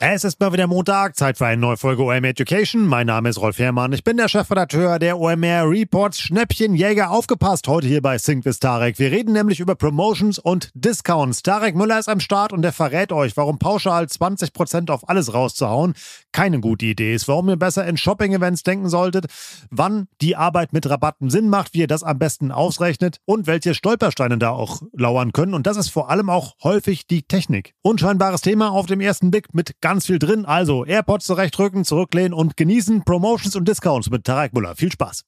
Es ist mal wieder Montag, Zeit für eine neue Folge OMR Education. Mein Name ist Rolf Herrmann. Ich bin der Chefredakteur der OMR Reports Schnäppchenjäger. Aufgepasst heute hier bei Sync with Tarek. Wir reden nämlich über Promotions und Discounts. Tarek Müller ist am Start und der verrät euch, warum pauschal 20% auf alles rauszuhauen keine gute Idee ist, warum ihr besser in Shopping-Events denken solltet, wann die Arbeit mit Rabatten Sinn macht, wie ihr das am besten ausrechnet und welche Stolpersteine da auch lauern können. Und das ist vor allem auch häufig die Technik. Unscheinbares Thema auf dem ersten Blick mit ganz viel drin. Also AirPods zurechtrücken, zurücklehnen und genießen Promotions und Discounts mit Tarek Müller. Viel Spaß.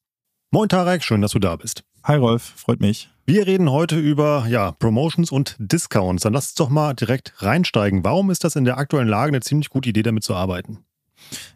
Moin Tarek, schön, dass du da bist. Hi Rolf, freut mich. Wir reden heute über ja, Promotions und Discounts. Dann lass uns doch mal direkt reinsteigen. Warum ist das in der aktuellen Lage eine ziemlich gute Idee, damit zu arbeiten?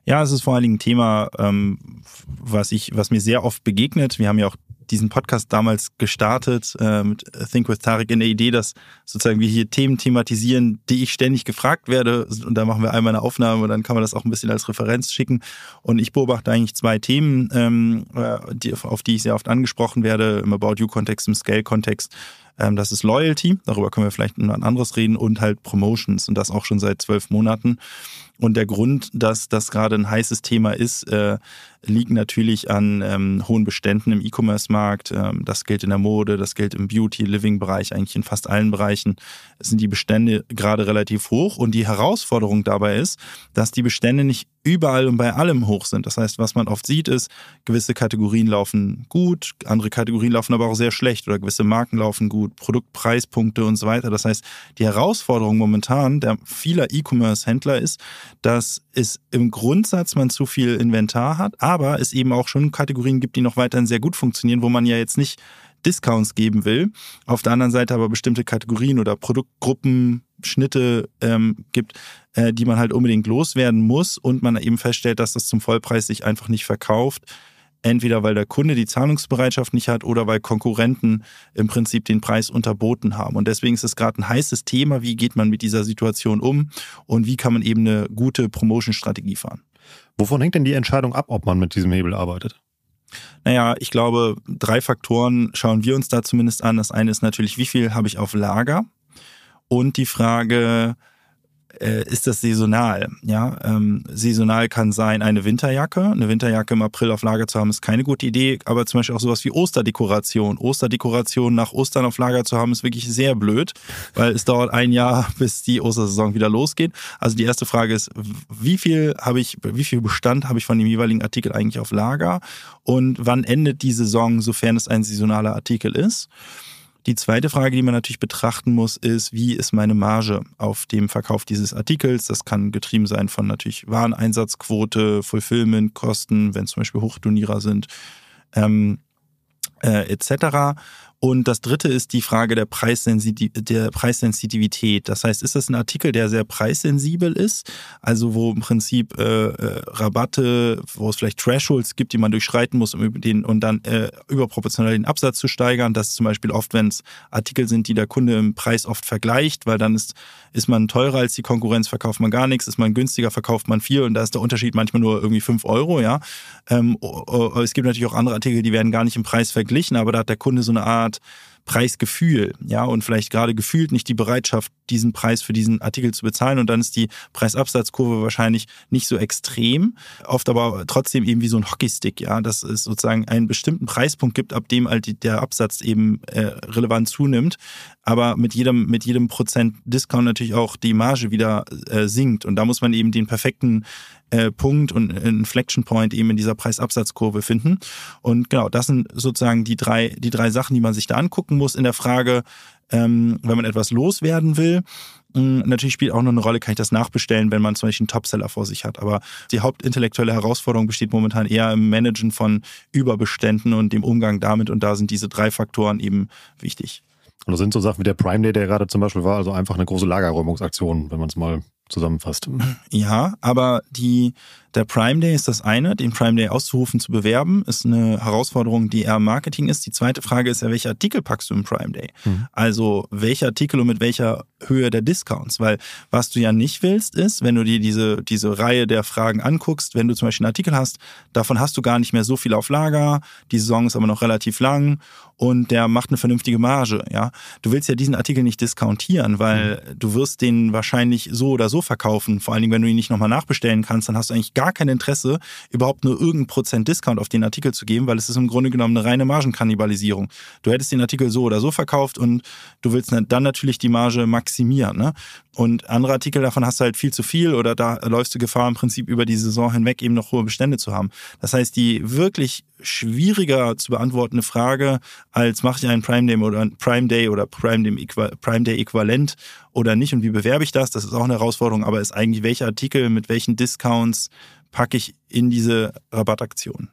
Ja, es ist vor allen Dingen ein Thema, ähm, was ich, was mir sehr oft begegnet. Wir haben ja auch diesen Podcast damals gestartet äh, mit Think with Tarek in der Idee, dass sozusagen wir hier Themen thematisieren, die ich ständig gefragt werde. Und da machen wir einmal eine Aufnahme und dann kann man das auch ein bisschen als Referenz schicken. Und ich beobachte eigentlich zwei Themen, ähm, äh, die, auf die ich sehr oft angesprochen werde, im About You-Kontext, im Scale-Kontext. Ähm, das ist Loyalty, darüber können wir vielleicht ein anderes reden, und halt Promotions und das auch schon seit zwölf Monaten. Und der Grund, dass das gerade ein heißes Thema ist, äh, liegt natürlich an ähm, hohen Beständen im E-Commerce-Markt. Ähm, das gilt in der Mode, das gilt im Beauty-Living-Bereich, eigentlich in fast allen Bereichen sind die Bestände gerade relativ hoch. Und die Herausforderung dabei ist, dass die Bestände nicht überall und bei allem hoch sind. Das heißt, was man oft sieht, ist, gewisse Kategorien laufen gut, andere Kategorien laufen aber auch sehr schlecht oder gewisse Marken laufen gut, Produktpreispunkte und so weiter. Das heißt, die Herausforderung momentan der vieler E-Commerce-Händler ist, dass es im Grundsatz man zu viel Inventar hat, aber es eben auch schon Kategorien gibt, die noch weiterhin sehr gut funktionieren, wo man ja jetzt nicht Discounts geben will. Auf der anderen Seite aber bestimmte Kategorien oder Produktgruppen, Schnitte ähm, gibt, äh, die man halt unbedingt loswerden muss und man eben feststellt, dass das zum Vollpreis sich einfach nicht verkauft. Entweder weil der Kunde die Zahlungsbereitschaft nicht hat oder weil Konkurrenten im Prinzip den Preis unterboten haben. Und deswegen ist es gerade ein heißes Thema, wie geht man mit dieser Situation um und wie kann man eben eine gute Promotion-Strategie fahren. Wovon hängt denn die Entscheidung ab, ob man mit diesem Hebel arbeitet? Naja, ich glaube, drei Faktoren schauen wir uns da zumindest an. Das eine ist natürlich, wie viel habe ich auf Lager? Und die Frage, äh, ist das saisonal. Ja, ähm, saisonal kann sein eine Winterjacke. Eine Winterjacke im April auf Lager zu haben, ist keine gute Idee. Aber zum Beispiel auch sowas wie Osterdekoration. Osterdekoration nach Ostern auf Lager zu haben, ist wirklich sehr blöd, weil es dauert ein Jahr, bis die Ostersaison wieder losgeht. Also die erste Frage ist, wie viel habe ich, wie viel Bestand habe ich von dem jeweiligen Artikel eigentlich auf Lager? Und wann endet die Saison, sofern es ein saisonaler Artikel ist? Die zweite Frage, die man natürlich betrachten muss, ist, wie ist meine Marge auf dem Verkauf dieses Artikels? Das kann getrieben sein von natürlich Wareneinsatzquote, Fulfillment, Kosten, wenn zum Beispiel Hochdonierer sind, ähm, äh, etc. Und das dritte ist die Frage der, Preissensitiv der Preissensitivität. Das heißt, ist das ein Artikel, der sehr preissensibel ist, also wo im Prinzip äh, äh, Rabatte, wo es vielleicht Thresholds gibt, die man durchschreiten muss, um den und dann äh, überproportional den Absatz zu steigern. Das ist zum Beispiel oft, wenn es Artikel sind, die der Kunde im Preis oft vergleicht, weil dann ist, ist man teurer als die Konkurrenz, verkauft man gar nichts, ist man günstiger, verkauft man viel und da ist der Unterschied manchmal nur irgendwie fünf Euro, ja. Ähm, es gibt natürlich auch andere Artikel, die werden gar nicht im Preis verglichen, aber da hat der Kunde so eine Art Art Preisgefühl, ja, und vielleicht gerade gefühlt nicht die Bereitschaft, diesen Preis für diesen Artikel zu bezahlen und dann ist die Preisabsatzkurve wahrscheinlich nicht so extrem, oft aber trotzdem eben wie so ein Hockeystick, ja, dass es sozusagen einen bestimmten Preispunkt gibt, ab dem halt der Absatz eben äh, relevant zunimmt, aber mit jedem mit jedem Prozent Discount natürlich auch die Marge wieder äh, sinkt und da muss man eben den perfekten äh, Punkt und Inflection Point eben in dieser Preisabsatzkurve finden. Und genau, das sind sozusagen die drei, die drei Sachen, die man sich da angucken muss in der Frage, ähm, wenn man etwas loswerden will. Natürlich spielt auch noch eine Rolle, kann ich das nachbestellen, wenn man zum Beispiel einen Topseller vor sich hat. Aber die hauptintellektuelle Herausforderung besteht momentan eher im Managen von Überbeständen und dem Umgang damit. Und da sind diese drei Faktoren eben wichtig. Und das sind so Sachen wie der Prime Day, der gerade zum Beispiel war, also einfach eine große Lagerräumungsaktion, wenn man es mal zusammenfasst. Ja, aber die, der Prime Day ist das eine, den Prime Day auszurufen, zu bewerben, ist eine Herausforderung, die eher Marketing ist. Die zweite Frage ist ja, welche Artikel packst du im Prime Day? Mhm. Also welche Artikel und mit welcher Höhe der Discounts, weil was du ja nicht willst, ist, wenn du dir diese, diese Reihe der Fragen anguckst, wenn du zum Beispiel einen Artikel hast, davon hast du gar nicht mehr so viel auf Lager, die Saison ist aber noch relativ lang und der macht eine vernünftige Marge, ja. Du willst ja diesen Artikel nicht discountieren, weil mhm. du wirst den wahrscheinlich so oder so verkaufen. Vor allen Dingen, wenn du ihn nicht nochmal nachbestellen kannst, dann hast du eigentlich gar kein Interesse, überhaupt nur irgendeinen Prozent Discount auf den Artikel zu geben, weil es ist im Grunde genommen eine reine Margenkannibalisierung. Du hättest den Artikel so oder so verkauft und du willst dann natürlich die Marge maximieren, ne? Und andere Artikel davon hast du halt viel zu viel oder da läufst du Gefahr im Prinzip über die Saison hinweg eben noch hohe Bestände zu haben. Das heißt, die wirklich schwieriger zu beantwortende Frage als mache ich einen Prime Day oder Prime Day oder Prime Day, Prime Day Äquivalent oder nicht und wie bewerbe ich das? Das ist auch eine Herausforderung, aber ist eigentlich welche Artikel mit welchen Discounts packe ich in diese Rabattaktion?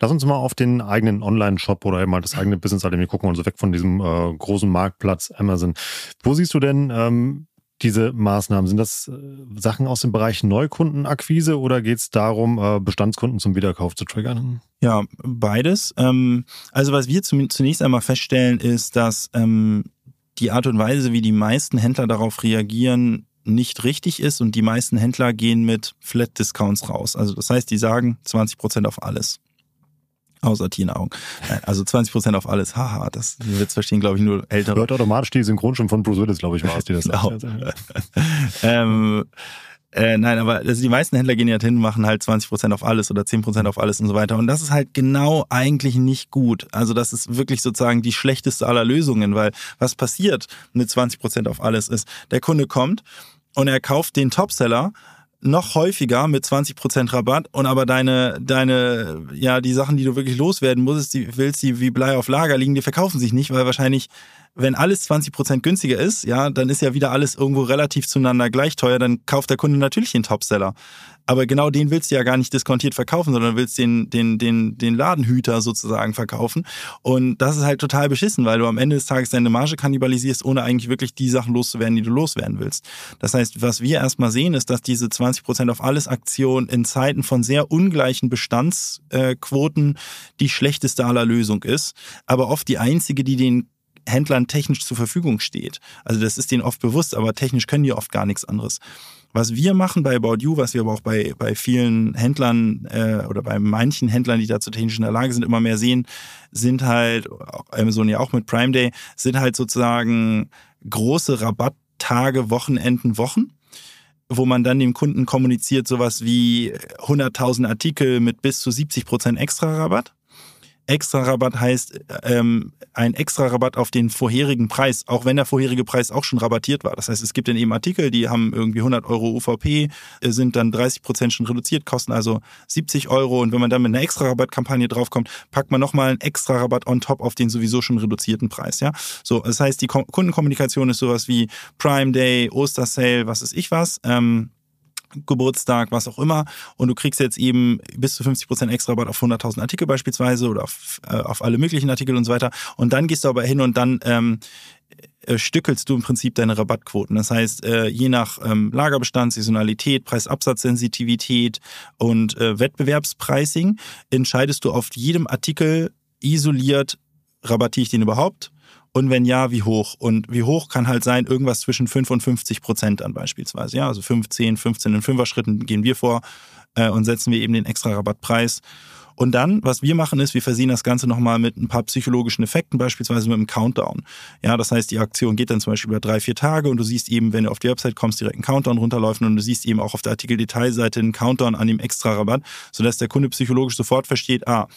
Lass uns mal auf den eigenen Online-Shop oder mal das eigene Business irgendwie gucken und so weg von diesem äh, großen Marktplatz Amazon. Wo siehst du denn ähm, diese Maßnahmen? Sind das äh, Sachen aus dem Bereich Neukundenakquise oder geht es darum, äh, Bestandskunden zum Wiederkauf zu triggern? Ja, beides. Ähm, also was wir zunächst einmal feststellen, ist, dass ähm, die Art und Weise, wie die meisten Händler darauf reagieren, nicht richtig ist und die meisten Händler gehen mit Flat Discounts raus. Also das heißt, die sagen 20 Prozent auf alles. Außer Tiernahrung. Also 20 Prozent auf alles. Haha, das wird verstehen, glaube ich, nur ältere. Hört automatisch die Synchronstimme von Bruce Willis, glaube ich, war es, die das genau. ähm, äh, nein, aber also die meisten Händler gehen ja hin und machen halt 20 Prozent auf alles oder 10 Prozent auf alles und so weiter. Und das ist halt genau eigentlich nicht gut. Also das ist wirklich sozusagen die schlechteste aller Lösungen, weil was passiert mit 20 Prozent auf alles ist, der Kunde kommt und er kauft den Topseller noch häufiger mit 20% Rabatt und aber deine, deine, ja, die Sachen, die du wirklich loswerden musst, die willst, die wie Blei auf Lager liegen, die verkaufen sich nicht, weil wahrscheinlich wenn alles 20 Prozent günstiger ist, ja, dann ist ja wieder alles irgendwo relativ zueinander gleich teuer, dann kauft der Kunde natürlich den Topseller. Aber genau den willst du ja gar nicht diskontiert verkaufen, sondern willst den, den, den, den Ladenhüter sozusagen verkaufen. Und das ist halt total beschissen, weil du am Ende des Tages deine Marge kannibalisierst, ohne eigentlich wirklich die Sachen loszuwerden, die du loswerden willst. Das heißt, was wir erstmal sehen, ist, dass diese 20 Prozent auf alles Aktion in Zeiten von sehr ungleichen Bestandsquoten die schlechteste aller Lösung ist, aber oft die einzige, die den Händlern technisch zur Verfügung steht. Also das ist denen oft bewusst, aber technisch können die oft gar nichts anderes. Was wir machen bei About You, was wir aber auch bei, bei vielen Händlern äh, oder bei manchen Händlern, die dazu technisch in der Lage sind, immer mehr sehen, sind halt, Amazon ja auch mit Prime Day, sind halt sozusagen große Rabatttage, Wochenenden, Wochen wo man dann dem Kunden kommuniziert, sowas wie 100.000 Artikel mit bis zu 70 Prozent extra Rabatt. Extra Rabatt heißt ähm, ein extra Rabatt auf den vorherigen Preis, auch wenn der vorherige Preis auch schon rabattiert war. Das heißt, es gibt dann eben Artikel, die haben irgendwie 100 Euro UVP, äh, sind dann 30 Prozent schon reduziert, kosten also 70 Euro. Und wenn man dann mit einer extra Rabattkampagne draufkommt, packt man nochmal einen extra Rabatt on top auf den sowieso schon reduzierten Preis. Ja, so das heißt, die Kundenkommunikation ist sowas wie Prime Day, Ostersale, was ist ich was. Ähm, Geburtstag, was auch immer. Und du kriegst jetzt eben bis zu 50 Prozent extra Rabatt auf 100.000 Artikel beispielsweise oder auf, äh, auf alle möglichen Artikel und so weiter. Und dann gehst du aber hin und dann ähm, äh, stückelst du im Prinzip deine Rabattquoten. Das heißt, äh, je nach ähm, Lagerbestand, Saisonalität, Preisabsatzsensitivität und äh, Wettbewerbspricing entscheidest du auf jedem Artikel isoliert, rabattiere ich den überhaupt? Und wenn ja, wie hoch? Und wie hoch kann halt sein, irgendwas zwischen 5 und 50 Prozent an beispielsweise. Ja, also 15, 15 in Fünfer-Schritten gehen wir vor äh, und setzen wir eben den extra Rabattpreis. Und dann, was wir machen, ist, wir versehen das Ganze nochmal mit ein paar psychologischen Effekten, beispielsweise mit einem Countdown. Ja, das heißt, die Aktion geht dann zum Beispiel über drei, vier Tage und du siehst eben, wenn du auf die Website kommst, direkt einen Countdown runterläufen und du siehst eben auch auf der Artikel-Detailseite einen Countdown an dem extra Rabatt, sodass der Kunde psychologisch sofort versteht, ah,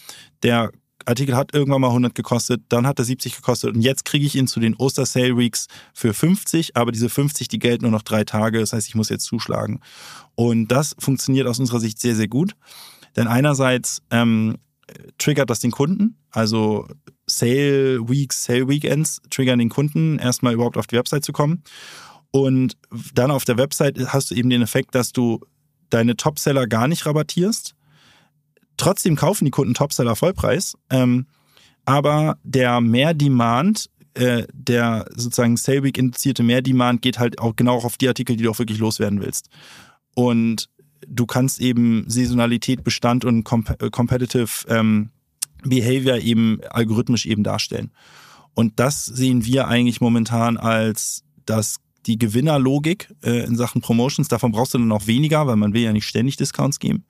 der Artikel hat irgendwann mal 100 gekostet, dann hat er 70 gekostet und jetzt kriege ich ihn zu den Oster-Sale Weeks für 50, aber diese 50, die gelten nur noch drei Tage, das heißt, ich muss jetzt zuschlagen. Und das funktioniert aus unserer Sicht sehr, sehr gut, denn einerseits ähm, triggert das den Kunden, also Sale Weeks, Sale Weekends triggern den Kunden, erstmal überhaupt auf die Website zu kommen. Und dann auf der Website hast du eben den Effekt, dass du deine Topseller gar nicht rabattierst, Trotzdem kaufen die Kunden Topseller Vollpreis, ähm, aber der Mehr-Demand, äh, der sozusagen Sale Week induzierte Mehr-Demand geht halt auch genau auf die Artikel, die du auch wirklich loswerden willst. Und du kannst eben Saisonalität, Bestand und Comp äh, Competitive ähm, Behavior eben algorithmisch eben darstellen. Und das sehen wir eigentlich momentan als das die Gewinnerlogik äh, in Sachen Promotions. Davon brauchst du dann auch weniger, weil man will ja nicht ständig Discounts geben.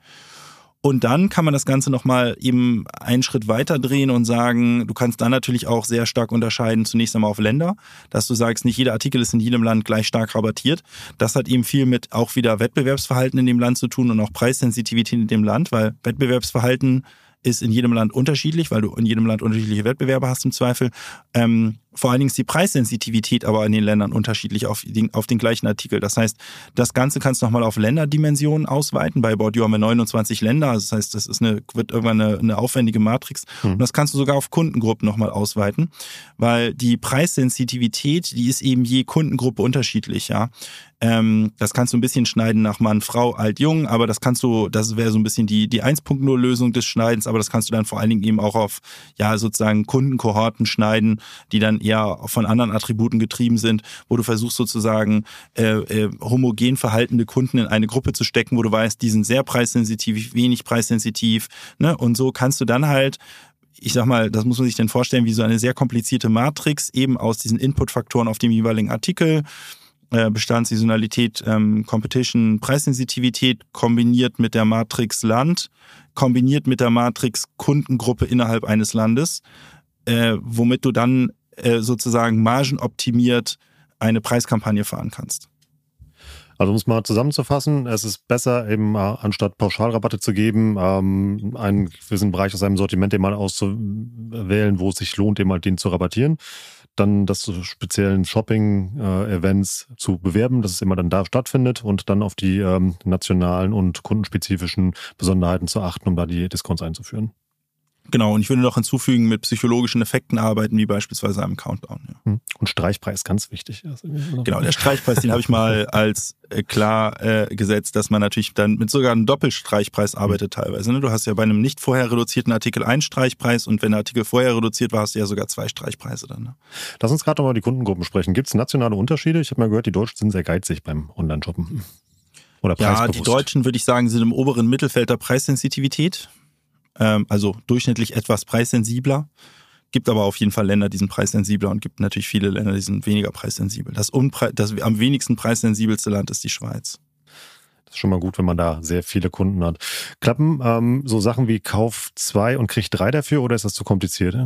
Und dann kann man das Ganze nochmal eben einen Schritt weiter drehen und sagen, du kannst dann natürlich auch sehr stark unterscheiden, zunächst einmal auf Länder, dass du sagst, nicht jeder Artikel ist in jedem Land gleich stark rabattiert. Das hat eben viel mit auch wieder Wettbewerbsverhalten in dem Land zu tun und auch Preissensitivität in dem Land, weil Wettbewerbsverhalten ist in jedem Land unterschiedlich, weil du in jedem Land unterschiedliche Wettbewerber hast im Zweifel. Ähm, vor allen Dingen ist die Preissensitivität aber in den Ländern unterschiedlich auf den, auf den gleichen Artikel. Das heißt, das Ganze kannst du nochmal auf Länderdimensionen ausweiten. Bei You haben wir 29 Länder. Das heißt, das ist eine, wird irgendwann eine, eine aufwendige Matrix. Hm. Und das kannst du sogar auf Kundengruppen nochmal ausweiten, weil die Preissensitivität, die ist eben je Kundengruppe unterschiedlich, ja. Ähm, das kannst du ein bisschen schneiden nach Mann, Frau, alt, jung, aber das kannst du, das wäre so ein bisschen die, die 1.0-Lösung des Schneidens, aber das kannst du dann vor allen Dingen eben auch auf, ja, sozusagen Kundenkohorten schneiden, die dann eher von anderen Attributen getrieben sind, wo du versuchst sozusagen äh, äh, homogen verhaltende Kunden in eine Gruppe zu stecken, wo du weißt, die sind sehr preissensitiv, wenig preissensitiv, ne? Und so kannst du dann halt ich sag mal, das muss man sich dann vorstellen, wie so eine sehr komplizierte Matrix eben aus diesen Inputfaktoren auf dem jeweiligen Artikel, äh, Bestandssaisonalität, ähm, Competition, Preissensitivität kombiniert mit der Matrix Land, kombiniert mit der Matrix Kundengruppe innerhalb eines Landes, äh, womit du dann äh, sozusagen margenoptimiert eine Preiskampagne fahren kannst. Also um es mal zusammenzufassen, es ist besser, eben äh, anstatt Pauschalrabatte zu geben, ähm, einen gewissen Bereich aus einem Sortiment eben mal auszuwählen, wo es sich lohnt, eben halt den zu rabattieren. Dann das zu speziellen Shopping-Events äh, zu bewerben, dass es immer dann da stattfindet und dann auf die ähm, nationalen und kundenspezifischen Besonderheiten zu achten, um da die Discounts einzuführen. Genau, und ich würde noch hinzufügen, mit psychologischen Effekten arbeiten, wie beispielsweise einem Countdown. Ja. Hm. Und Streichpreis, ganz wichtig. Genau, der Streichpreis, den habe ich mal als äh, klar äh, gesetzt, dass man natürlich dann mit sogar einem Doppelstreichpreis arbeitet teilweise. Ne? Du hast ja bei einem nicht vorher reduzierten Artikel einen Streichpreis und wenn der Artikel vorher reduziert war, hast du ja sogar zwei Streichpreise dann. Ne? Lass uns gerade nochmal die Kundengruppen sprechen. Gibt es nationale Unterschiede? Ich habe mal gehört, die Deutschen sind sehr geizig beim Online-Shoppen. Oder ja, die Deutschen, würde ich sagen, sind im oberen Mittelfeld der Preissensitivität ähm, also durchschnittlich etwas preissensibler. Gibt aber auf jeden Fall Länder, die sind preissensibler und gibt natürlich viele Länder, die sind weniger preissensibel. Das, Unpre das am wenigsten preissensibelste Land ist die Schweiz. Das ist schon mal gut, wenn man da sehr viele Kunden hat. Klappen ähm, so Sachen wie Kauf zwei und krieg drei dafür oder ist das zu kompliziert?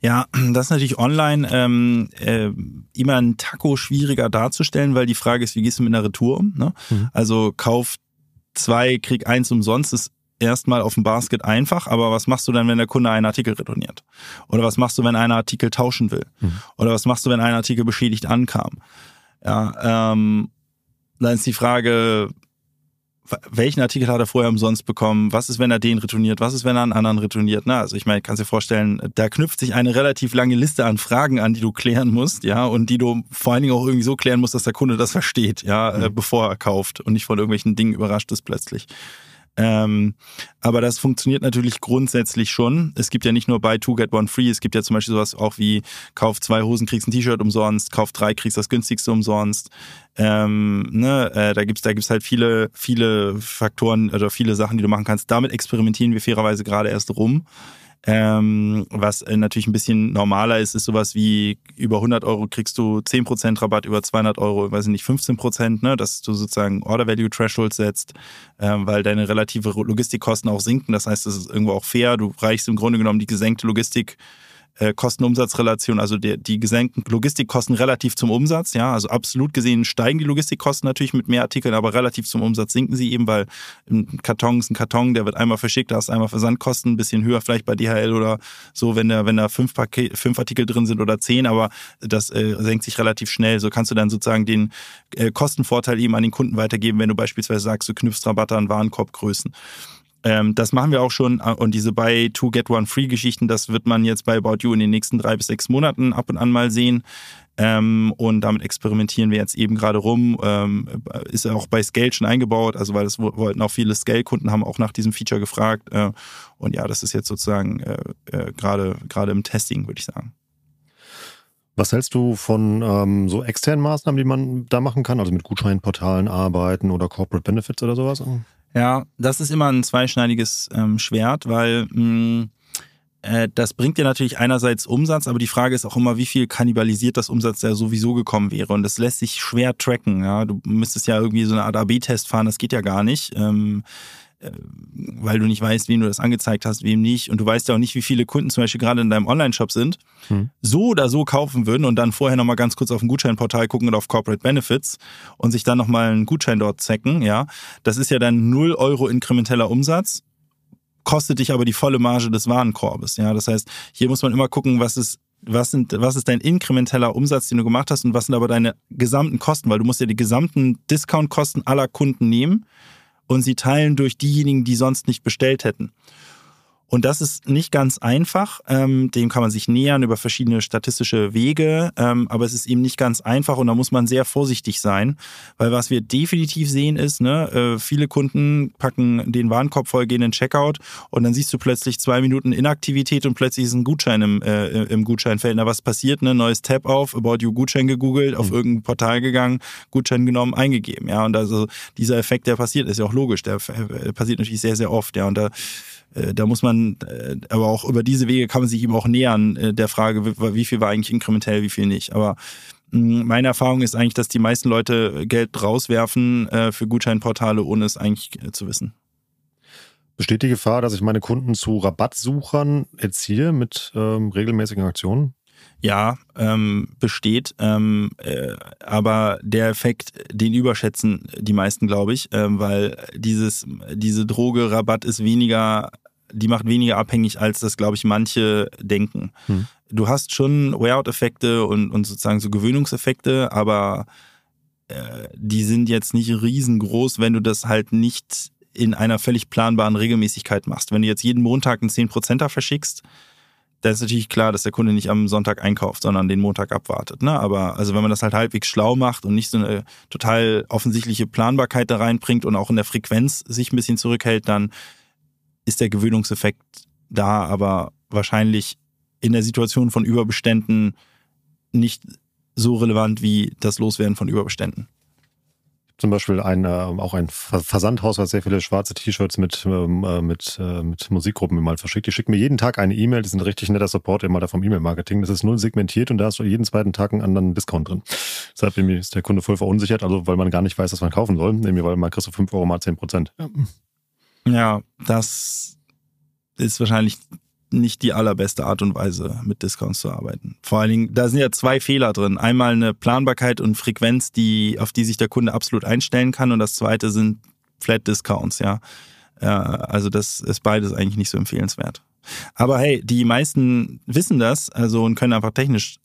Ja, das ist natürlich online ähm, äh, immer ein Taco schwieriger darzustellen, weil die Frage ist, wie gehst du mit einer Retour um? Ne? Mhm. Also Kauf zwei, krieg eins umsonst ist erstmal auf dem Basket einfach, aber was machst du dann, wenn der Kunde einen Artikel retourniert? Oder was machst du, wenn einer Artikel tauschen will? Mhm. Oder was machst du, wenn ein Artikel beschädigt ankam? Ja, ähm, dann ist die Frage, welchen Artikel hat er vorher umsonst bekommen? Was ist, wenn er den retourniert? Was ist, wenn er einen anderen retourniert? Na, also ich meine, kannst dir vorstellen, da knüpft sich eine relativ lange Liste an Fragen an, die du klären musst, ja, und die du vor allen Dingen auch irgendwie so klären musst, dass der Kunde das versteht, ja, mhm. bevor er kauft und nicht von irgendwelchen Dingen überrascht ist plötzlich. Ähm, aber das funktioniert natürlich grundsätzlich schon. Es gibt ja nicht nur Buy Two, Get One Free, es gibt ja zum Beispiel sowas auch wie Kauf zwei Hosen, kriegst ein T-Shirt umsonst, Kauf drei, kriegst das günstigste umsonst. Ähm, ne, äh, da gibt's da gibt's halt viele, viele Faktoren oder viele Sachen, die du machen kannst. Damit experimentieren wir fairerweise gerade erst rum. Ähm, was äh, natürlich ein bisschen normaler ist, ist sowas wie über 100 Euro kriegst du 10% Rabatt, über 200 Euro, weiß ich nicht, 15%, ne, dass du sozusagen Order Value Threshold setzt, ähm, weil deine relative Logistikkosten auch sinken. Das heißt, es ist irgendwo auch fair. Du reichst im Grunde genommen die gesenkte Logistik äh, Kosten-Umsatz-Relation, also der, die gesenkten Logistikkosten relativ zum Umsatz. Ja, also absolut gesehen steigen die Logistikkosten natürlich mit mehr Artikeln, aber relativ zum Umsatz sinken sie eben, weil ein Karton ist ein Karton, der wird einmal verschickt, da hast einmal Versandkosten, ein bisschen höher vielleicht bei DHL oder so, wenn da, wenn da fünf, Paket, fünf Artikel drin sind oder zehn, aber das äh, senkt sich relativ schnell. So kannst du dann sozusagen den äh, Kostenvorteil eben an den Kunden weitergeben, wenn du beispielsweise sagst, du knüpfst Rabatte an Warenkorbgrößen. Ähm, das machen wir auch schon äh, und diese Buy Two Get One Free Geschichten, das wird man jetzt bei About You in den nächsten drei bis sechs Monaten ab und an mal sehen. Ähm, und damit experimentieren wir jetzt eben gerade rum. Ähm, ist auch bei Scale schon eingebaut, also weil das wollten auch viele Scale-Kunden haben auch nach diesem Feature gefragt. Äh, und ja, das ist jetzt sozusagen äh, äh, gerade gerade im Testing, würde ich sagen. Was hältst du von ähm, so externen Maßnahmen, die man da machen kann, also mit Gutscheinportalen arbeiten oder Corporate Benefits oder sowas? Ja, das ist immer ein zweischneidiges ähm, Schwert, weil mh, äh, das bringt dir natürlich einerseits Umsatz, aber die Frage ist auch immer, wie viel kannibalisiert das Umsatz, der sowieso gekommen wäre. Und das lässt sich schwer tracken. Ja? Du müsstest ja irgendwie so eine Art AB-Test fahren, das geht ja gar nicht. Ähm, äh, weil du nicht weißt, wem du das angezeigt hast, wem nicht. Und du weißt ja auch nicht, wie viele Kunden zum Beispiel gerade in deinem Online-Shop sind, hm. so oder so kaufen würden und dann vorher nochmal ganz kurz auf ein Gutscheinportal gucken oder auf Corporate Benefits und sich dann nochmal einen Gutschein dort zecken, ja. Das ist ja dann 0 Euro inkrementeller Umsatz kostet dich aber die volle Marge des Warenkorbes. Ja, das heißt, hier muss man immer gucken, was ist was sind, was ist dein inkrementeller Umsatz, den du gemacht hast und was sind aber deine gesamten Kosten, weil du musst ja die gesamten Discountkosten aller Kunden nehmen und sie teilen durch diejenigen, die sonst nicht bestellt hätten. Und das ist nicht ganz einfach. Ähm, dem kann man sich nähern über verschiedene statistische Wege. Ähm, aber es ist eben nicht ganz einfach und da muss man sehr vorsichtig sein. Weil was wir definitiv sehen ist, ne, äh, viele Kunden packen den Warenkorb voll, gehen in den Checkout und dann siehst du plötzlich zwei Minuten Inaktivität und plötzlich ist ein Gutschein im, äh, im Gutscheinfeld. Na, was passiert? Ne? Neues Tab auf, About You Gutschein gegoogelt, auf mhm. irgendein Portal gegangen, Gutschein genommen, eingegeben. Ja, und also dieser Effekt, der passiert, ist ja auch logisch. Der äh, passiert natürlich sehr, sehr oft. Ja, und da da muss man, äh, aber auch über diese Wege kann man sich eben auch nähern äh, der Frage, wie viel war eigentlich inkrementell, wie viel nicht. Aber mm, meine Erfahrung ist eigentlich, dass die meisten Leute Geld rauswerfen für Gutscheinportale, ohne es eigentlich zu wissen. Besteht die Gefahr, dass ich meine Kunden zu Rabattsuchern erziehe mit ähm, regelmäßigen Aktionen? Ja, ähm, besteht. Ähm, äh, aber der Effekt, den überschätzen die meisten, glaube ich, ähm, weil dieses, diese Droge Rabatt ist weniger, die macht weniger abhängig, als das, glaube ich, manche denken. Hm. Du hast schon Wear-out-Effekte und, und sozusagen so Gewöhnungseffekte, aber äh, die sind jetzt nicht riesengroß, wenn du das halt nicht in einer völlig planbaren Regelmäßigkeit machst. Wenn du jetzt jeden Montag einen 10%er verschickst, da ist natürlich klar, dass der Kunde nicht am Sonntag einkauft, sondern den Montag abwartet. Ne? Aber also wenn man das halt halbwegs schlau macht und nicht so eine total offensichtliche Planbarkeit da reinbringt und auch in der Frequenz sich ein bisschen zurückhält, dann ist der Gewöhnungseffekt da, aber wahrscheinlich in der Situation von Überbeständen nicht so relevant wie das Loswerden von Überbeständen zum Beispiel ein, äh, auch ein Versandhaus, was sehr viele schwarze T-Shirts mit, ähm, äh, mit, äh, mit Musikgruppen mal verschickt. Die schicken mir jeden Tag eine E-Mail, die sind richtig netter Support immer da vom E-Mail-Marketing. Das ist null segmentiert und da hast du jeden zweiten Tag einen anderen Discount drin. Deshalb ist der Kunde voll verunsichert, also weil man gar nicht weiß, was man kaufen soll. Nämlich, weil man kriegst du 5 Euro mal 10 Prozent. Ja. ja, das ist wahrscheinlich nicht die allerbeste Art und Weise, mit Discounts zu arbeiten. Vor allen Dingen, da sind ja zwei Fehler drin. Einmal eine Planbarkeit und Frequenz, die, auf die sich der Kunde absolut einstellen kann. Und das zweite sind Flat Discounts, ja. Also das ist beides eigentlich nicht so empfehlenswert. Aber hey, die meisten wissen das, also und können einfach technisch,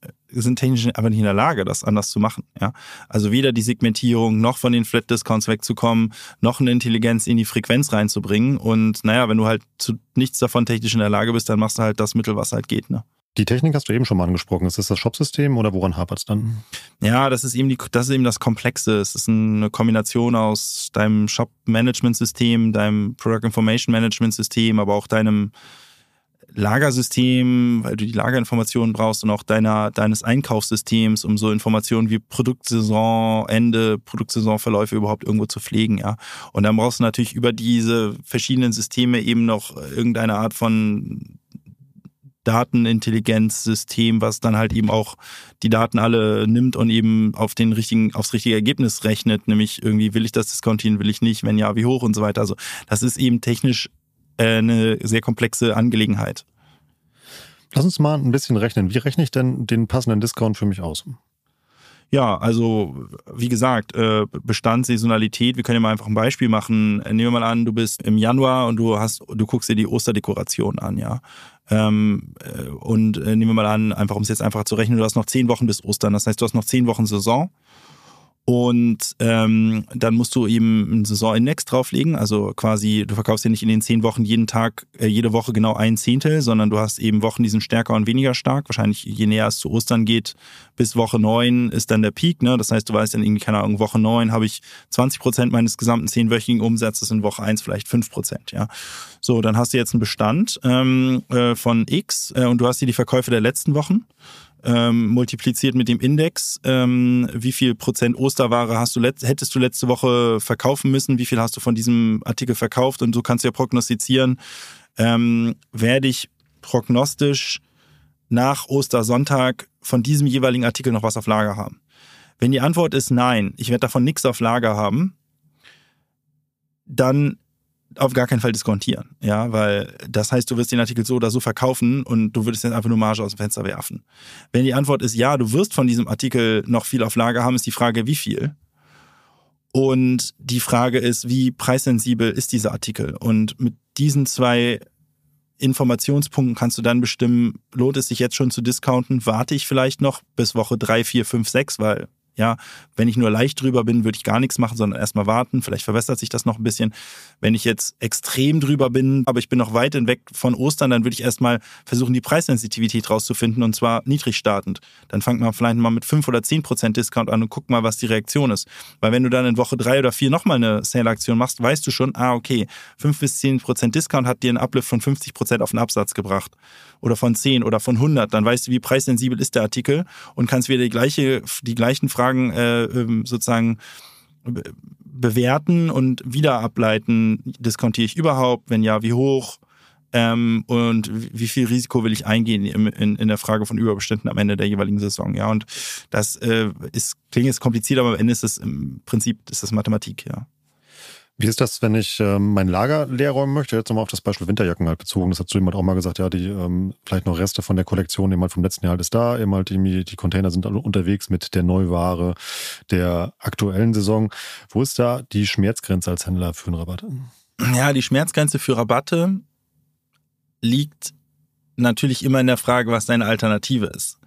sind technisch aber nicht in der Lage, das anders zu machen. Ja? Also weder die Segmentierung noch von den Flat Discounts wegzukommen, noch eine Intelligenz in die Frequenz reinzubringen. Und naja, wenn du halt zu nichts davon technisch in der Lage bist, dann machst du halt das Mittel, was halt geht. Ne? Die Technik hast du eben schon mal angesprochen. Ist das das Shopsystem oder woran hapert es dann? Ja, das ist eben die, das ist eben das Komplexe. Es ist eine Kombination aus deinem Shop-Management-System, deinem Product Information Management-System, aber auch deinem Lagersystem, weil du die Lagerinformationen brauchst und auch deiner, deines Einkaufssystems, um so Informationen wie Produktsaisonende, Produktsaisonverläufe überhaupt irgendwo zu pflegen, ja. Und dann brauchst du natürlich über diese verschiedenen Systeme eben noch irgendeine Art von Datenintelligenzsystem, was dann halt eben auch die Daten alle nimmt und eben auf den richtigen, aufs richtige Ergebnis rechnet, nämlich irgendwie will ich das diskontinuieren, will ich nicht, wenn ja, wie hoch und so weiter. Also das ist eben technisch eine sehr komplexe Angelegenheit. Lass uns mal ein bisschen rechnen. Wie rechne ich denn den passenden Discount für mich aus? Ja, also wie gesagt, äh, Bestand, Saisonalität, wir können ja mal einfach ein Beispiel machen. Nehmen wir mal an, du bist im Januar und du hast, du guckst dir die Osterdekoration an, ja. Ähm, äh, und nehmen wir mal an, einfach um es jetzt einfach zu rechnen, du hast noch zehn Wochen bis Ostern. Das heißt, du hast noch zehn Wochen Saison. Und ähm, dann musst du eben einen Saisonindex drauflegen. Also quasi, du verkaufst ja nicht in den zehn Wochen jeden Tag, äh, jede Woche genau ein Zehntel, sondern du hast eben Wochen, die sind stärker und weniger stark. Wahrscheinlich je näher es zu Ostern geht, bis Woche neun ist dann der Peak. Ne? Das heißt, du weißt dann irgendwie, keine Ahnung, Woche neun habe ich 20 Prozent meines gesamten zehnwöchigen Umsatzes, in Woche eins vielleicht fünf Prozent. Ja? So, dann hast du jetzt einen Bestand ähm, äh, von X äh, und du hast hier die Verkäufe der letzten Wochen ähm, multipliziert mit dem Index, ähm, wie viel Prozent Osterware hast du hättest du letzte Woche verkaufen müssen, wie viel hast du von diesem Artikel verkauft? Und so kannst du ja prognostizieren, ähm, werde ich prognostisch nach Ostersonntag von diesem jeweiligen Artikel noch was auf Lager haben? Wenn die Antwort ist nein, ich werde davon nichts auf Lager haben, dann auf gar keinen Fall diskontieren. Ja, weil das heißt, du wirst den Artikel so oder so verkaufen und du würdest jetzt einfach nur Marge aus dem Fenster werfen. Wenn die Antwort ist ja, du wirst von diesem Artikel noch viel auf Lager haben, ist die Frage, wie viel? Und die Frage ist, wie preissensibel ist dieser Artikel? Und mit diesen zwei Informationspunkten kannst du dann bestimmen, lohnt es sich jetzt schon zu discounten? Warte ich vielleicht noch bis Woche drei, vier, fünf, sechs, weil ja, wenn ich nur leicht drüber bin, würde ich gar nichts machen, sondern erstmal warten. Vielleicht verbessert sich das noch ein bisschen. Wenn ich jetzt extrem drüber bin, aber ich bin noch weit hinweg von Ostern, dann würde ich erstmal versuchen, die Preissensitivität rauszufinden und zwar niedrig startend. Dann fangt man vielleicht mal mit 5 oder 10 Prozent Discount an und guck mal, was die Reaktion ist. Weil wenn du dann in Woche drei oder vier nochmal eine Sale-Aktion machst, weißt du schon, ah, okay, 5 bis 10 Prozent Discount hat dir einen Uplift von 50 Prozent auf den Absatz gebracht. Oder von 10 oder von 100. Dann weißt du, wie preissensibel ist der Artikel und kannst wieder die gleiche, die gleichen Fragen Fragen äh, ähm, sozusagen bewerten und wieder ableiten, diskontiere ich überhaupt, wenn ja, wie hoch ähm, und wie viel Risiko will ich eingehen in, in, in, der Frage von Überbeständen am Ende der jeweiligen Saison. Ja, und das äh, ist, klingt jetzt kompliziert, aber am Ende ist es im Prinzip ist das Mathematik, ja. Wie ist das, wenn ich ähm, mein Lager leer räumen möchte? Jetzt nochmal auf das Beispiel Winterjacken halt bezogen. Das hat zu jemand auch mal gesagt, ja, die ähm, vielleicht noch Reste von der Kollektion, eben halt vom letzten Jahr halt ist da, eben halt die, die Container sind alle unterwegs mit der Neuware der aktuellen Saison. Wo ist da die Schmerzgrenze als Händler für einen Rabatt? Ja, die Schmerzgrenze für Rabatte liegt natürlich immer in der Frage, was deine Alternative ist.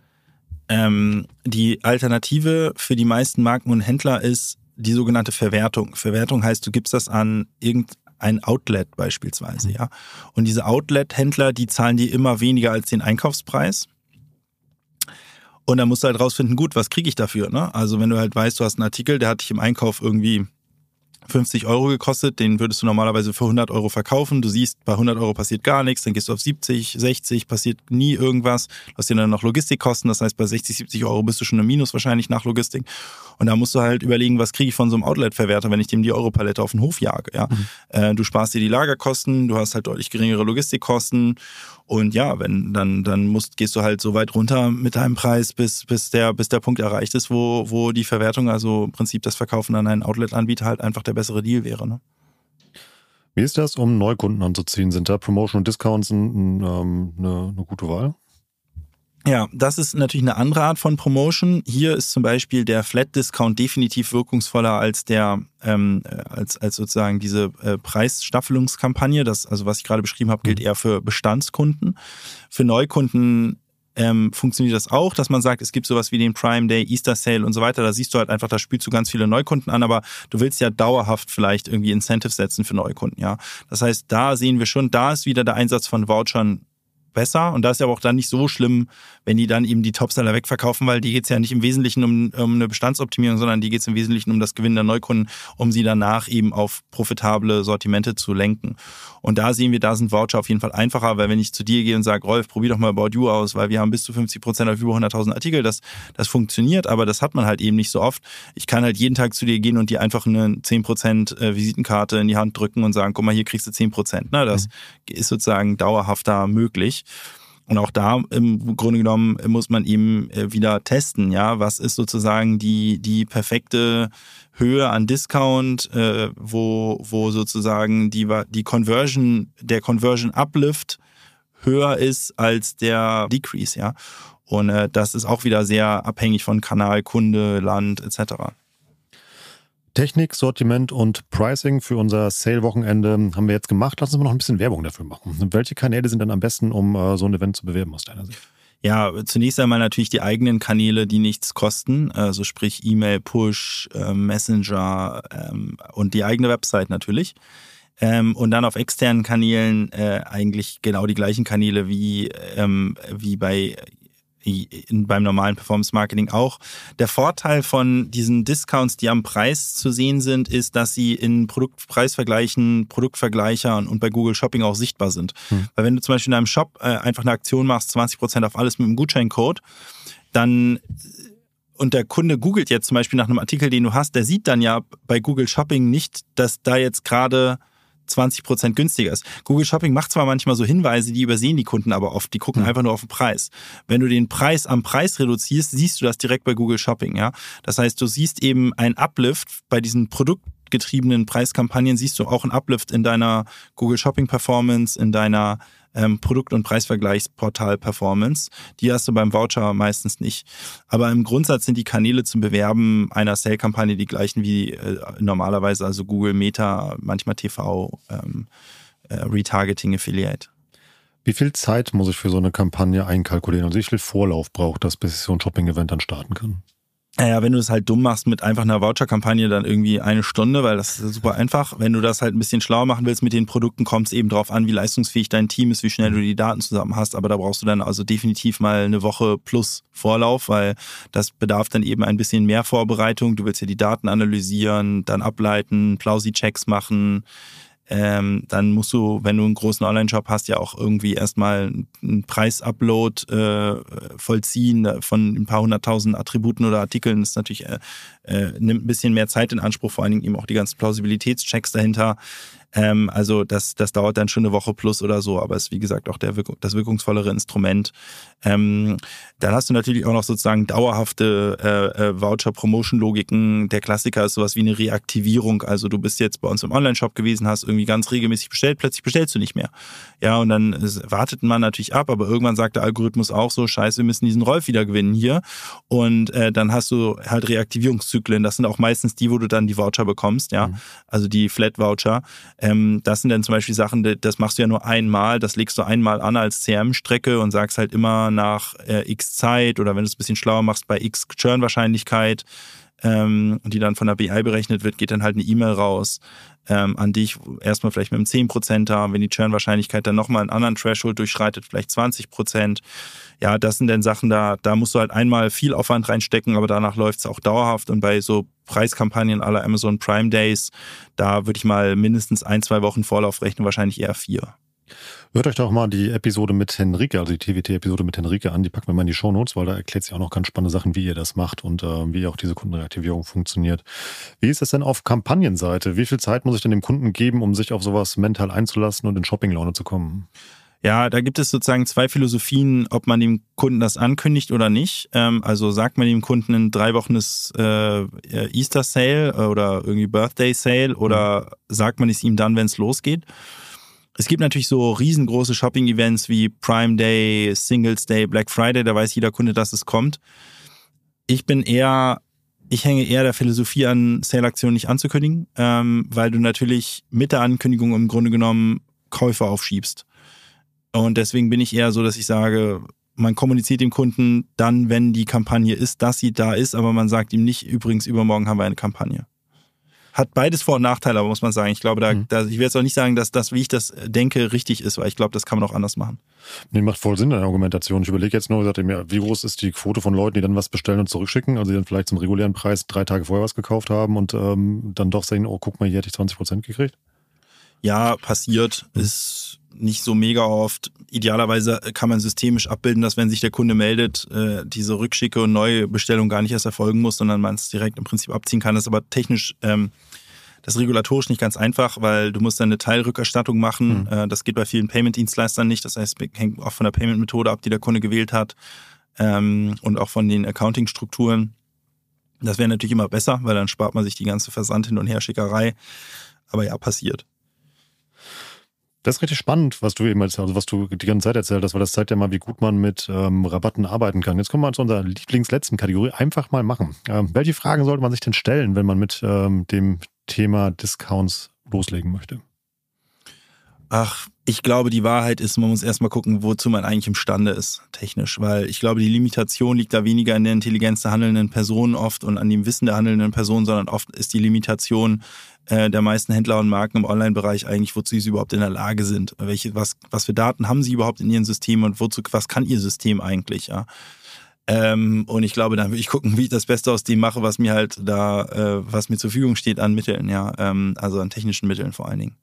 Ähm, die Alternative für die meisten Marken und Händler ist, die sogenannte Verwertung. Verwertung heißt, du gibst das an irgendein Outlet beispielsweise, ja. Und diese Outlet-Händler, die zahlen dir immer weniger als den Einkaufspreis. Und dann musst du halt rausfinden, gut, was kriege ich dafür? Ne? Also wenn du halt weißt, du hast einen Artikel, der hat dich im Einkauf irgendwie 50 Euro gekostet, den würdest du normalerweise für 100 Euro verkaufen. Du siehst, bei 100 Euro passiert gar nichts, dann gehst du auf 70, 60, passiert nie irgendwas. Du hast dir dann noch Logistikkosten, das heißt, bei 60, 70 Euro bist du schon im Minus wahrscheinlich nach Logistik. Und da musst du halt überlegen, was kriege ich von so einem Outlet-Verwerter, wenn ich dem die Europalette auf den Hof jage. Ja? Mhm. Äh, du sparst dir die Lagerkosten, du hast halt deutlich geringere Logistikkosten und ja, wenn dann dann musst gehst du halt so weit runter mit deinem Preis, bis bis der bis der Punkt erreicht ist, wo wo die Verwertung, also im Prinzip das Verkaufen an einen Outlet-Anbieter halt einfach der bessere Deal wäre. Ne? Wie ist das, um Neukunden anzuziehen? Sind da Promotion und Discounts ein, ähm, eine, eine gute Wahl? Ja, das ist natürlich eine andere Art von Promotion. Hier ist zum Beispiel der Flat Discount definitiv wirkungsvoller als der ähm, als als sozusagen diese äh, Preisstaffelungskampagne. Das also was ich gerade beschrieben habe, gilt mhm. eher für Bestandskunden. Für Neukunden ähm, funktioniert das auch, dass man sagt, es gibt sowas wie den Prime Day, Easter Sale und so weiter. Da siehst du halt einfach, da spielst du ganz viele Neukunden an, aber du willst ja dauerhaft vielleicht irgendwie Incentives setzen für Neukunden, ja. Das heißt, da sehen wir schon, da ist wieder der Einsatz von Vouchern besser. Und da ist ja aber auch dann nicht so schlimm, wenn die dann eben die Topseller wegverkaufen, weil die geht es ja nicht im Wesentlichen um, um eine Bestandsoptimierung, sondern die geht es im Wesentlichen um das Gewinnen der Neukunden, um sie danach eben auf profitable Sortimente zu lenken. Und da sehen wir, da sind Voucher auf jeden Fall einfacher, weil wenn ich zu dir gehe und sage, Rolf, probier doch mal About You aus, weil wir haben bis zu 50 Prozent auf über 100.000 Artikel, das, das funktioniert, aber das hat man halt eben nicht so oft. Ich kann halt jeden Tag zu dir gehen und dir einfach eine 10 Prozent äh, Visitenkarte in die Hand drücken und sagen, guck mal, hier kriegst du 10 Prozent. Ne? Das mhm. ist sozusagen dauerhafter möglich. Und auch da im Grunde genommen muss man eben äh, wieder testen, ja, was ist sozusagen die, die perfekte Höhe an Discount, äh, wo, wo sozusagen die, die Conversion, der Conversion Uplift höher ist als der Decrease, ja. Und äh, das ist auch wieder sehr abhängig von Kanal, Kunde, Land etc. Technik, Sortiment und Pricing für unser Sale-Wochenende haben wir jetzt gemacht. Lass uns mal noch ein bisschen Werbung dafür machen. Welche Kanäle sind dann am besten, um äh, so ein Event zu bewerben aus deiner Sicht? Ja, zunächst einmal natürlich die eigenen Kanäle, die nichts kosten, also sprich E-Mail, Push, äh, Messenger ähm, und die eigene Website natürlich. Ähm, und dann auf externen Kanälen äh, eigentlich genau die gleichen Kanäle wie, ähm, wie bei beim normalen Performance Marketing auch. Der Vorteil von diesen Discounts, die am Preis zu sehen sind, ist, dass sie in Produktpreisvergleichen, Produktvergleichern und bei Google Shopping auch sichtbar sind. Hm. Weil wenn du zum Beispiel in einem Shop äh, einfach eine Aktion machst, 20% auf alles mit einem Gutscheincode, dann und der Kunde googelt jetzt zum Beispiel nach einem Artikel, den du hast, der sieht dann ja bei Google Shopping nicht, dass da jetzt gerade 20 Prozent günstiger ist. Google Shopping macht zwar manchmal so Hinweise, die übersehen die Kunden aber oft. Die gucken mhm. einfach nur auf den Preis. Wenn du den Preis am Preis reduzierst, siehst du das direkt bei Google Shopping, ja. Das heißt, du siehst eben ein Uplift bei diesen produktgetriebenen Preiskampagnen, siehst du auch ein Uplift in deiner Google Shopping Performance, in deiner ähm, Produkt- und Preisvergleichsportal-Performance. Die hast du beim Voucher meistens nicht. Aber im Grundsatz sind die Kanäle zum Bewerben einer Sale-Kampagne die gleichen wie äh, normalerweise, also Google, Meta, manchmal TV, ähm, äh, Retargeting, Affiliate. Wie viel Zeit muss ich für so eine Kampagne einkalkulieren? Also wie viel Vorlauf braucht das, bis ich so ein Shopping-Event dann starten kann? Naja, wenn du es halt dumm machst mit einfach einer Voucher-Kampagne, dann irgendwie eine Stunde, weil das ist super einfach. Wenn du das halt ein bisschen schlauer machen willst mit den Produkten, kommt es eben drauf an, wie leistungsfähig dein Team ist, wie schnell du die Daten zusammen hast. Aber da brauchst du dann also definitiv mal eine Woche plus Vorlauf, weil das bedarf dann eben ein bisschen mehr Vorbereitung. Du willst ja die Daten analysieren, dann ableiten, Plausi-Checks machen, ähm, dann musst du, wenn du einen großen Online-Shop hast, ja auch irgendwie erstmal einen Preisupload äh, vollziehen von ein paar hunderttausend Attributen oder Artikeln. Das ist natürlich äh, äh, nimmt ein bisschen mehr Zeit in Anspruch, vor allen Dingen eben auch die ganzen Plausibilitätschecks dahinter. Ähm, also das, das dauert dann schon eine Woche plus oder so, aber ist wie gesagt auch der Wirkung, das wirkungsvollere Instrument. Ähm, dann hast du natürlich auch noch sozusagen dauerhafte äh, äh, Voucher-Promotion-Logiken. Der Klassiker ist sowas wie eine Reaktivierung. Also du bist jetzt bei uns im Online-Shop gewesen, hast irgendwie ganz regelmäßig bestellt, plötzlich bestellst du nicht mehr. Ja, und dann wartet man natürlich ab, aber irgendwann sagt der Algorithmus auch so, scheiße, wir müssen diesen Rolf wieder gewinnen hier. Und äh, dann hast du halt Reaktivierungszyklen. Das sind auch meistens die, wo du dann die Voucher bekommst, ja. Mhm. Also die Flat-Voucher. Ähm, das sind dann zum Beispiel Sachen, das machst du ja nur einmal, das legst du einmal an als CRM-Strecke und sagst halt immer nach äh, x Zeit oder wenn du es ein bisschen schlauer machst, bei x Churn-Wahrscheinlichkeit, ähm, die dann von der BI berechnet wird, geht dann halt eine E-Mail raus ähm, an dich, erstmal vielleicht mit einem 10%er, wenn die Churn-Wahrscheinlichkeit dann nochmal einen anderen Threshold durchschreitet, vielleicht 20%. Ja, das sind dann Sachen, da, da musst du halt einmal viel Aufwand reinstecken, aber danach läuft es auch dauerhaft und bei so Preiskampagnen aller Amazon Prime Days, da würde ich mal mindestens ein, zwei Wochen Vorlauf rechnen, wahrscheinlich eher vier. Hört euch doch mal die Episode mit Henrike, also die TWT-Episode mit Henrike an. Die packen wir mal in die Show Notes, weil da erklärt sie auch noch ganz spannende Sachen, wie ihr das macht und äh, wie auch diese Kundenreaktivierung funktioniert. Wie ist es denn auf Kampagnenseite? Wie viel Zeit muss ich denn dem Kunden geben, um sich auf sowas mental einzulassen und in Shopping-Laune zu kommen? Ja, da gibt es sozusagen zwei Philosophien, ob man dem Kunden das ankündigt oder nicht. Ähm, also sagt man dem Kunden in drei Wochen ist äh, Easter Sale oder irgendwie Birthday Sale oder mhm. sagt man es ihm dann, wenn es losgeht? Es gibt natürlich so riesengroße Shopping-Events wie Prime Day, Singles Day, Black Friday, da weiß jeder Kunde, dass es kommt. Ich bin eher, ich hänge eher der Philosophie an, Sale-Aktionen nicht anzukündigen, ähm, weil du natürlich mit der Ankündigung im Grunde genommen Käufer aufschiebst. Und deswegen bin ich eher so, dass ich sage, man kommuniziert dem Kunden dann, wenn die Kampagne ist, dass sie da ist, aber man sagt ihm nicht, übrigens, übermorgen haben wir eine Kampagne hat beides Vor- und Nachteile, aber muss man sagen. Ich glaube, da, mhm. da ich will jetzt auch nicht sagen, dass das, wie ich das denke, richtig ist, weil ich glaube, das kann man auch anders machen. Nee, macht voll Sinn, deine Argumentation. Ich überlege jetzt nur, wie groß ist die Quote von Leuten, die dann was bestellen und zurückschicken, also die dann vielleicht zum regulären Preis drei Tage vorher was gekauft haben und ähm, dann doch sagen, oh, guck mal, hier hätte ich 20 Prozent gekriegt? Ja, passiert. Mhm. Ist nicht so mega oft. Idealerweise kann man systemisch abbilden, dass wenn sich der Kunde meldet, äh, diese Rückschicke und neue Bestellung gar nicht erst erfolgen muss, sondern man es direkt im Prinzip abziehen kann. Das ist aber technisch, ähm, das ist regulatorisch nicht ganz einfach, weil du musst dann eine Teilrückerstattung machen. Mhm. Äh, das geht bei vielen Payment-Dienstleistern nicht. Das heißt, hängt auch von der Payment-Methode ab, die der Kunde gewählt hat ähm, und auch von den Accounting-Strukturen. Das wäre natürlich immer besser, weil dann spart man sich die ganze Versand hin und her Schickerei. Aber ja, passiert. Das ist richtig spannend, was du eben also was du die ganze Zeit erzählt hast, weil das zeigt ja mal, wie gut man mit ähm, Rabatten arbeiten kann. Jetzt kommen wir zu unserer Lieblingsletzten Kategorie. Einfach mal machen. Ähm, welche Fragen sollte man sich denn stellen, wenn man mit ähm, dem Thema Discounts loslegen möchte? Ach, ich glaube, die Wahrheit ist, man muss erstmal gucken, wozu man eigentlich imstande ist, technisch. Weil ich glaube, die Limitation liegt da weniger in der Intelligenz der handelnden Person oft und an dem Wissen der handelnden Person, sondern oft ist die Limitation äh, der meisten Händler und Marken im Online-Bereich eigentlich, wozu sie überhaupt in der Lage sind. Welche, was, was für Daten haben sie überhaupt in ihren Systemen und wozu, was kann ihr System eigentlich, ja? Ähm, und ich glaube, dann würde ich gucken, wie ich das Beste aus dem mache, was mir halt da, äh, was mir zur Verfügung steht an Mitteln, ja, ähm, also an technischen Mitteln vor allen Dingen.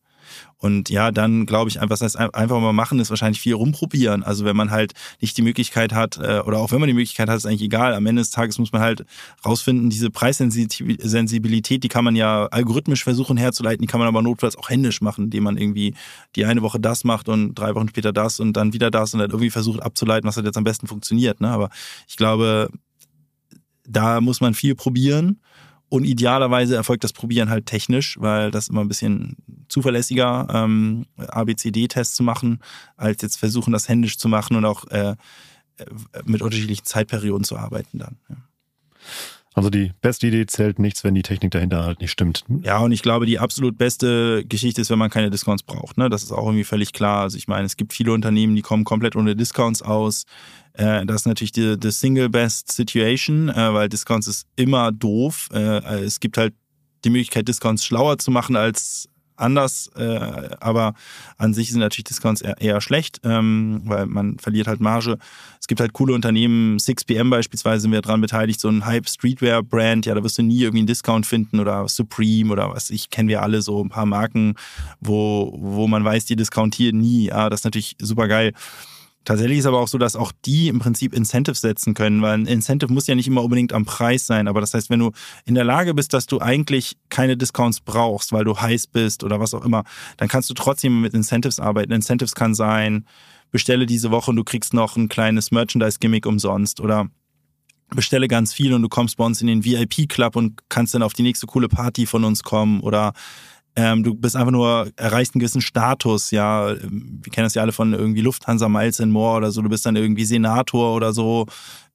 Und ja, dann glaube ich, was heißt einfach mal machen, ist wahrscheinlich viel rumprobieren. Also wenn man halt nicht die Möglichkeit hat, äh, oder auch wenn man die Möglichkeit hat, ist eigentlich egal. Am Ende des Tages muss man halt rausfinden, diese Preissensibilität, die kann man ja algorithmisch versuchen herzuleiten, die kann man aber notfalls auch händisch machen, indem man irgendwie die eine Woche das macht und drei Wochen später das und dann wieder das und dann irgendwie versucht abzuleiten, was halt jetzt am besten funktioniert. Ne? Aber ich glaube, da muss man viel probieren und idealerweise erfolgt das Probieren halt technisch, weil das immer ein bisschen zuverlässiger, ähm, ABCD-Tests zu machen, als jetzt versuchen, das händisch zu machen und auch äh, mit unterschiedlichen Zeitperioden zu arbeiten dann. Ja. Also die beste Idee zählt nichts, wenn die Technik dahinter halt nicht stimmt. Ja, und ich glaube, die absolut beste Geschichte ist, wenn man keine Discounts braucht. Ne? Das ist auch irgendwie völlig klar. Also ich meine, es gibt viele Unternehmen, die kommen komplett ohne Discounts aus. Äh, das ist natürlich die, die Single Best Situation, äh, weil Discounts ist immer doof. Äh, es gibt halt die Möglichkeit, Discounts schlauer zu machen als anders, äh, aber an sich sind natürlich Discounts eher, eher schlecht, ähm, weil man verliert halt Marge. Es gibt halt coole Unternehmen, 6PM beispielsweise sind wir daran beteiligt, so ein Hype Streetwear Brand, ja, da wirst du nie irgendwie einen Discount finden oder Supreme oder was ich kennen wir alle so ein paar Marken, wo wo man weiß, die discountieren nie. Ja, das ist natürlich super geil. Tatsächlich ist aber auch so, dass auch die im Prinzip Incentives setzen können, weil ein Incentive muss ja nicht immer unbedingt am Preis sein. Aber das heißt, wenn du in der Lage bist, dass du eigentlich keine Discounts brauchst, weil du heiß bist oder was auch immer, dann kannst du trotzdem mit Incentives arbeiten. Incentives kann sein, bestelle diese Woche und du kriegst noch ein kleines Merchandise-Gimmick umsonst oder bestelle ganz viel und du kommst bei uns in den VIP-Club und kannst dann auf die nächste coole Party von uns kommen oder ähm, du bist einfach nur, erreichst einen gewissen Status, ja. Wir kennen das ja alle von irgendwie Lufthansa Miles and More oder so. Du bist dann irgendwie Senator oder so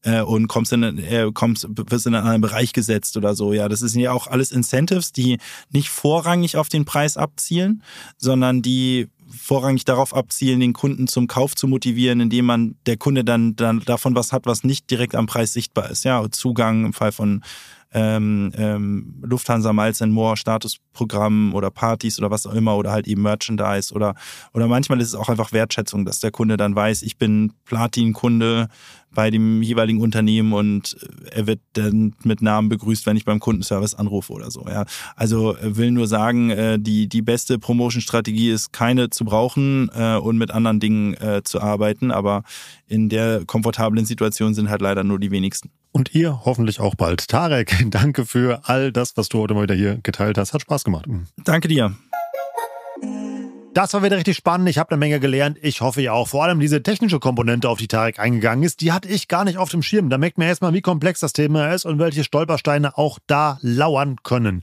äh, und kommst in, äh, kommst, wirst in einen Bereich gesetzt oder so. Ja, das sind ja auch alles Incentives, die nicht vorrangig auf den Preis abzielen, sondern die vorrangig darauf abzielen, den Kunden zum Kauf zu motivieren, indem man der Kunde dann, dann davon was hat, was nicht direkt am Preis sichtbar ist. Ja, Zugang im Fall von ähm, ähm, Lufthansa Miles and More Statusprogrammen oder Partys oder was auch immer oder halt eben Merchandise oder oder manchmal ist es auch einfach Wertschätzung, dass der Kunde dann weiß, ich bin Platin-Kunde bei dem jeweiligen Unternehmen und er wird dann mit Namen begrüßt, wenn ich beim Kundenservice anrufe oder so. Ja, also äh, will nur sagen, äh, die die beste Promotion-Strategie ist keine zu brauchen äh, und mit anderen Dingen äh, zu arbeiten, aber in der komfortablen Situation sind halt leider nur die wenigsten. Und ihr hoffentlich auch bald. Tarek, danke für all das, was du heute mal wieder hier geteilt hast. Hat Spaß gemacht. Danke dir. Das war wieder richtig spannend. Ich habe eine Menge gelernt. Ich hoffe ja auch. Vor allem diese technische Komponente, auf die Tarek eingegangen ist, die hatte ich gar nicht auf dem Schirm. Da merkt man erstmal, wie komplex das Thema ist und welche Stolpersteine auch da lauern können.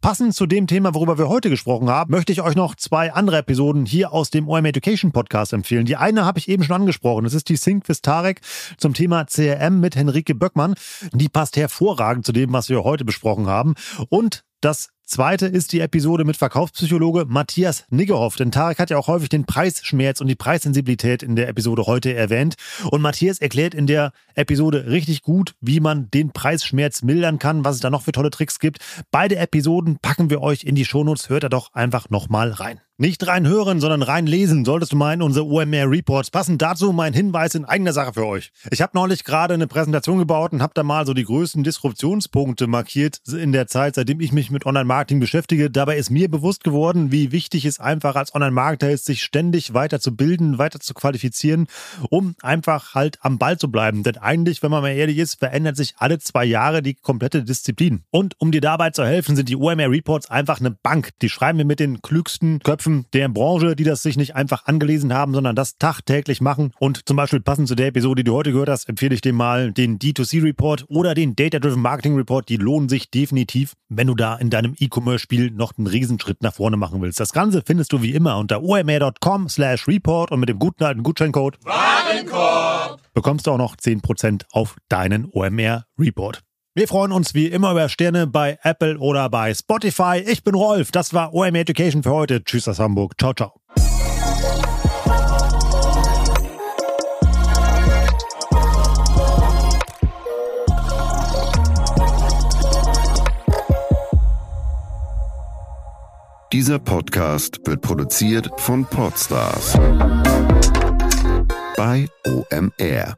Passend zu dem Thema, worüber wir heute gesprochen haben, möchte ich euch noch zwei andere Episoden hier aus dem OM Education Podcast empfehlen. Die eine habe ich eben schon angesprochen. Das ist die Sync with Tarek zum Thema CRM mit Henrike Böckmann. Die passt hervorragend zu dem, was wir heute besprochen haben. Und das Zweite ist die Episode mit Verkaufspsychologe Matthias Niggehoff. Denn Tarek hat ja auch häufig den Preisschmerz und die Preissensibilität in der Episode heute erwähnt. Und Matthias erklärt in der Episode richtig gut, wie man den Preisschmerz mildern kann, was es da noch für tolle Tricks gibt. Beide Episoden packen wir euch in die Shownotes. Hört da doch einfach nochmal rein. Nicht rein hören, sondern rein lesen, solltest du meinen, unsere OMR Reports. Passend dazu mein Hinweis in eigener Sache für euch. Ich habe neulich gerade eine Präsentation gebaut und habe da mal so die größten Disruptionspunkte markiert in der Zeit, seitdem ich mich mit Online-Marketing beschäftige. Dabei ist mir bewusst geworden, wie wichtig es einfach als Online-Marketer ist, sich ständig weiter zu bilden, weiter zu qualifizieren, um einfach halt am Ball zu bleiben. Denn eigentlich, wenn man mal ehrlich ist, verändert sich alle zwei Jahre die komplette Disziplin. Und um dir dabei zu helfen, sind die OMR Reports einfach eine Bank. Die schreiben wir mit den klügsten Köpfen Köpfen der Branche, die das sich nicht einfach angelesen haben, sondern das tagtäglich machen. Und zum Beispiel passend zu der Episode, die du heute gehört hast, empfehle ich dir mal den D2C-Report oder den Data-Driven Marketing Report. Die lohnen sich definitiv, wenn du da in deinem E-Commerce-Spiel noch einen Riesenschritt nach vorne machen willst. Das Ganze findest du wie immer unter omr.com slash report und mit dem guten alten Gutscheincode Warenkorb bekommst du auch noch 10% auf deinen OMR-Report. Wir freuen uns wie immer über Sterne bei Apple oder bei Spotify. Ich bin Rolf, das war OM Education für heute. Tschüss aus Hamburg. Ciao, ciao. Dieser Podcast wird produziert von Podstars bei OMR.